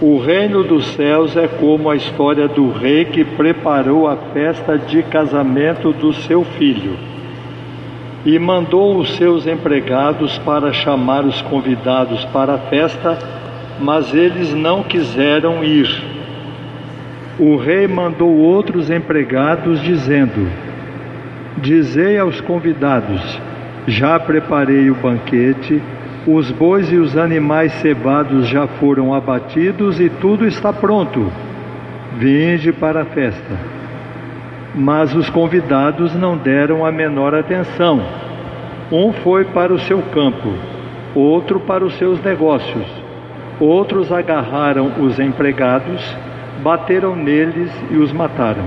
o reino dos céus é como a história do rei que preparou a festa de casamento do seu filho e mandou os seus empregados para chamar os convidados para a festa, mas eles não quiseram ir. O rei mandou outros empregados, dizendo: Dizei aos convidados: Já preparei o banquete os bois e os animais cebados já foram abatidos e tudo está pronto. Vinde para a festa. Mas os convidados não deram a menor atenção. Um foi para o seu campo, outro para os seus negócios. Outros agarraram os empregados, bateram neles e os mataram.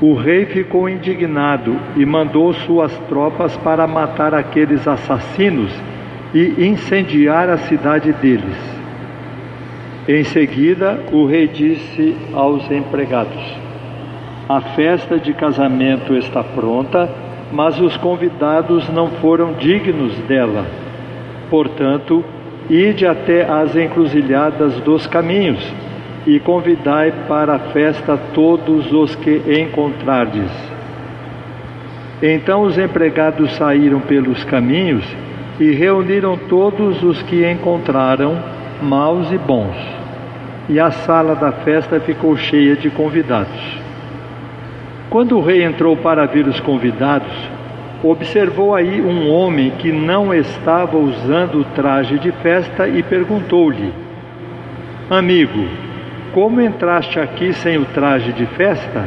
O rei ficou indignado e mandou suas tropas para matar aqueles assassinos e incendiar a cidade deles. Em seguida, o rei disse aos empregados: A festa de casamento está pronta, mas os convidados não foram dignos dela. Portanto, ide até as encruzilhadas dos caminhos e convidai para a festa todos os que encontrardes. Então os empregados saíram pelos caminhos e reuniram todos os que encontraram, maus e bons. E a sala da festa ficou cheia de convidados. Quando o rei entrou para ver os convidados, observou aí um homem que não estava usando o traje de festa e perguntou-lhe: Amigo, como entraste aqui sem o traje de festa?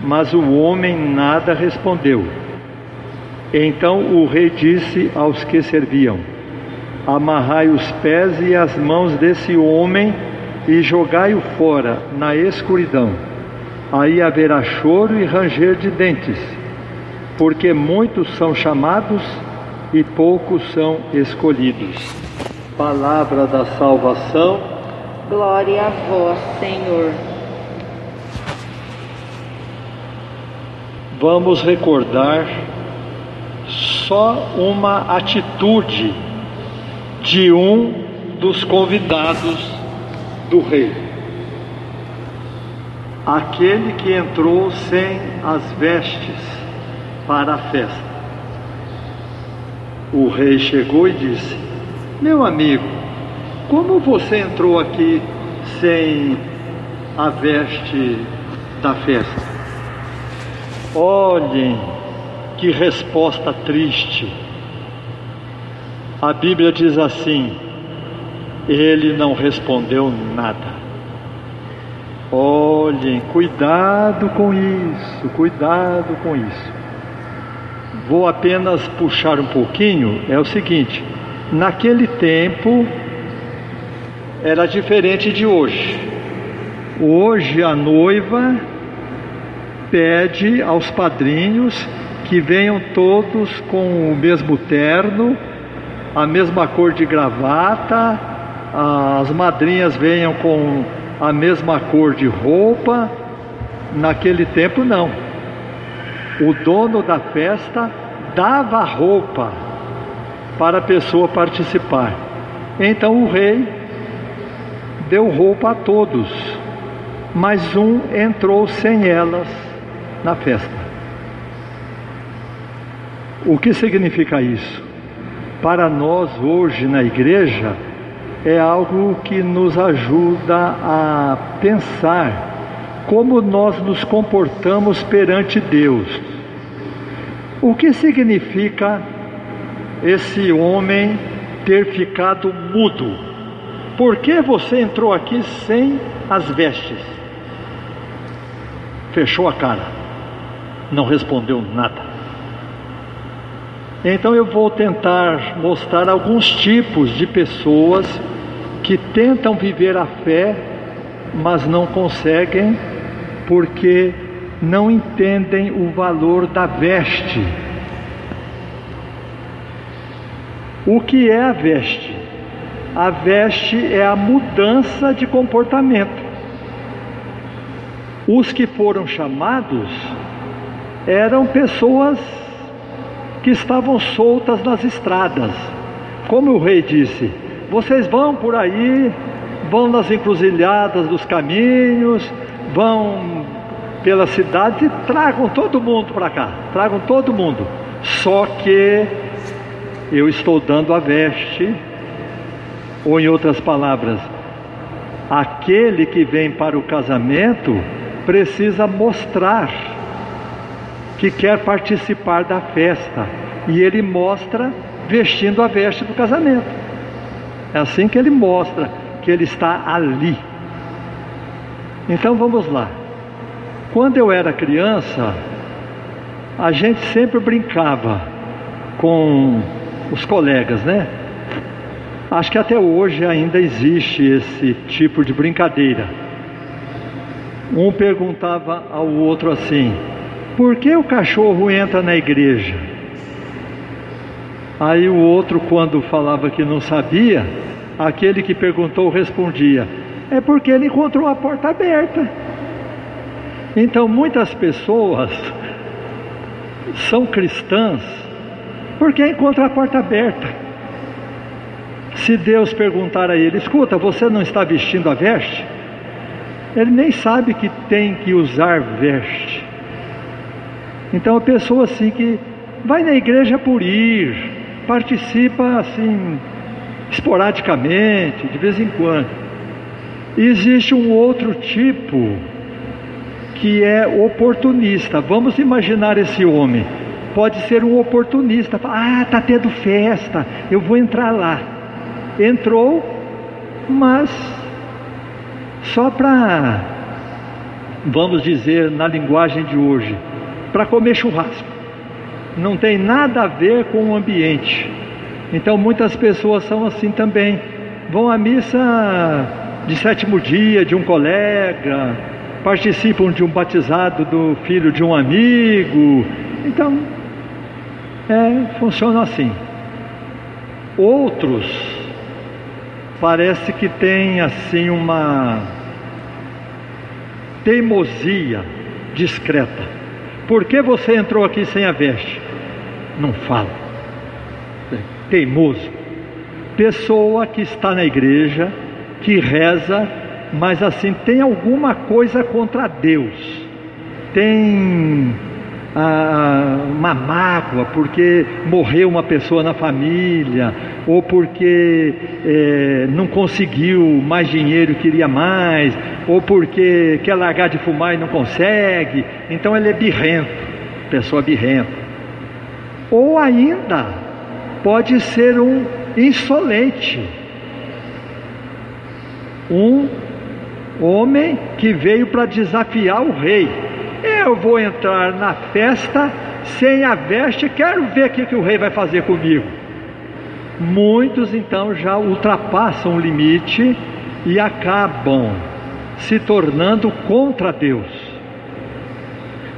Mas o homem nada respondeu. Então o rei disse aos que serviam: Amarrai os pés e as mãos desse homem e jogai-o fora na escuridão. Aí haverá choro e ranger de dentes, porque muitos são chamados e poucos são escolhidos. Palavra da salvação. Glória a vós, Senhor. Vamos recordar só uma atitude de um dos convidados do rei. Aquele que entrou sem as vestes para a festa. O rei chegou e disse: Meu amigo, como você entrou aqui sem a veste da festa? Olhem, que resposta triste. A Bíblia diz assim: ele não respondeu nada. Olhem, cuidado com isso, cuidado com isso. Vou apenas puxar um pouquinho. É o seguinte: naquele tempo era diferente de hoje. Hoje a noiva pede aos padrinhos que venham todos com o mesmo terno, a mesma cor de gravata, as madrinhas venham com a mesma cor de roupa. Naquele tempo, não. O dono da festa dava roupa para a pessoa participar. Então o rei deu roupa a todos, mas um entrou sem elas na festa. O que significa isso? Para nós hoje na igreja é algo que nos ajuda a pensar como nós nos comportamos perante Deus. O que significa esse homem ter ficado mudo? Por que você entrou aqui sem as vestes? Fechou a cara, não respondeu nada. Então eu vou tentar mostrar alguns tipos de pessoas que tentam viver a fé, mas não conseguem porque não entendem o valor da veste. O que é a veste? A veste é a mudança de comportamento. Os que foram chamados eram pessoas que estavam soltas nas estradas. Como o rei disse: vocês vão por aí, vão nas encruzilhadas dos caminhos, vão pela cidade e tragam todo mundo para cá, tragam todo mundo. Só que eu estou dando a veste, ou em outras palavras, aquele que vem para o casamento precisa mostrar que quer participar da festa, e ele mostra vestindo a veste do casamento. É assim que ele mostra que ele está ali. Então vamos lá. Quando eu era criança, a gente sempre brincava com os colegas, né? Acho que até hoje ainda existe esse tipo de brincadeira. Um perguntava ao outro assim: por que o cachorro entra na igreja? Aí o outro, quando falava que não sabia, aquele que perguntou respondia: é porque ele encontrou a porta aberta. Então muitas pessoas são cristãs porque encontram a porta aberta. Se Deus perguntar a ele: escuta, você não está vestindo a veste? Ele nem sabe que tem que usar veste. Então a pessoa assim que vai na igreja por ir, participa assim esporadicamente, de vez em quando. E existe um outro tipo que é oportunista. Vamos imaginar esse homem. Pode ser um oportunista. Ah, tá tendo festa, eu vou entrar lá. Entrou, mas só para, vamos dizer na linguagem de hoje, para comer churrasco. Não tem nada a ver com o ambiente. Então muitas pessoas são assim também. Vão à missa de sétimo dia de um colega, participam de um batizado do filho de um amigo. Então, é, funciona assim. Outros parece que tem assim uma teimosia discreta. Por que você entrou aqui sem a veste? Não fala. Teimoso. Pessoa que está na igreja, que reza mas assim, tem alguma coisa contra Deus, tem ah, uma mágoa porque morreu uma pessoa na família, ou porque eh, não conseguiu mais dinheiro, queria mais, ou porque quer largar de fumar e não consegue, então ele é birrento, pessoa birrenta. Ou ainda pode ser um insolente, um homem que veio para desafiar o rei. Eu vou entrar na festa sem a veste, quero ver o que, que o rei vai fazer comigo. Muitos então já ultrapassam o limite e acabam se tornando contra Deus,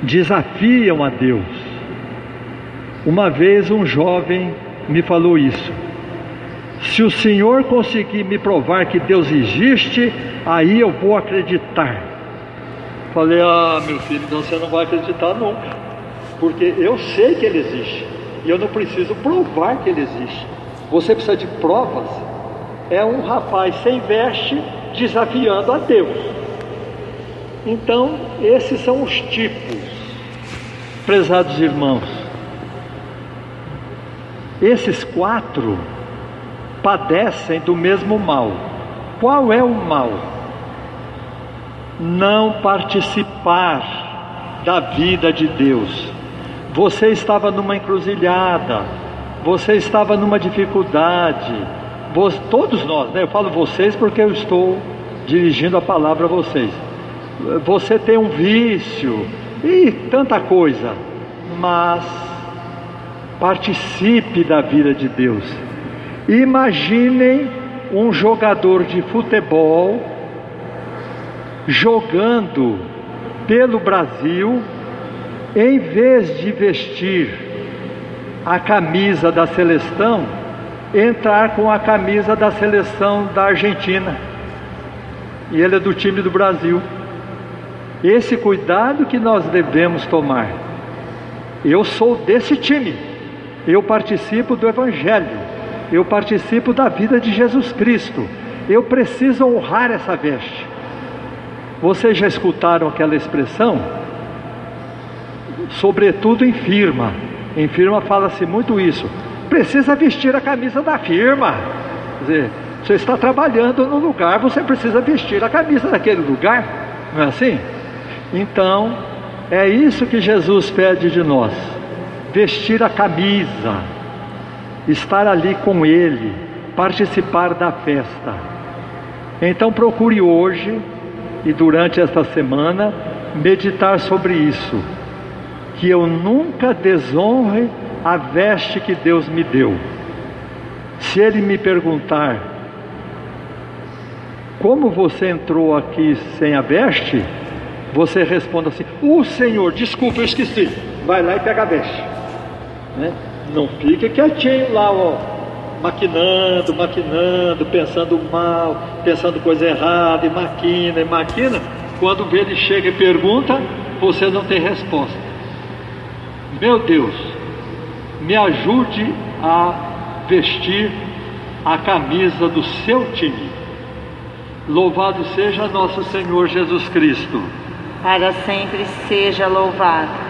desafiam a Deus. Uma vez um jovem me falou isso. Se o Senhor conseguir me provar que Deus existe, aí eu vou acreditar. Falei, ah, meu filho, então você não vai acreditar nunca, porque eu sei que Ele existe e eu não preciso provar que Ele existe. Você precisa de provas. É um rapaz sem veste desafiando a Deus. Então, esses são os tipos, prezados irmãos. Esses quatro padecem do mesmo mal. Qual é o mal? Não participar da vida de Deus. Você estava numa encruzilhada, você estava numa dificuldade, você, todos nós, né? Eu falo vocês porque eu estou dirigindo a palavra a vocês. Você tem um vício e tanta coisa, mas participe da vida de Deus Imaginem um jogador de futebol jogando pelo Brasil, em vez de vestir a camisa da seleção, entrar com a camisa da seleção da Argentina. E ele é do time do Brasil. Esse cuidado que nós devemos tomar. Eu sou desse time. Eu participo do Evangelho. Eu participo da vida de Jesus Cristo. Eu preciso honrar essa veste. Vocês já escutaram aquela expressão? Sobretudo em firma. Em firma fala-se muito isso. Precisa vestir a camisa da firma. Quer dizer, você está trabalhando no lugar, você precisa vestir a camisa daquele lugar. Não é assim? Então, é isso que Jesus pede de nós: vestir a camisa, estar ali com Ele, participar da festa. Então, procure hoje e durante esta semana meditar sobre isso, que eu nunca desonre a veste que Deus me deu. Se Ele me perguntar, como você entrou aqui sem a veste? Você responda assim: O Senhor, desculpa, eu esqueci. Vai lá e pega a veste. Né? Não fique quietinho lá, ó, maquinando, maquinando, pensando mal, pensando coisa errada, e maquina, e maquina. Quando vê ele chega e pergunta, você não tem resposta. Meu Deus, me ajude a vestir a camisa do seu time. Louvado seja nosso Senhor Jesus Cristo. Para sempre seja louvado.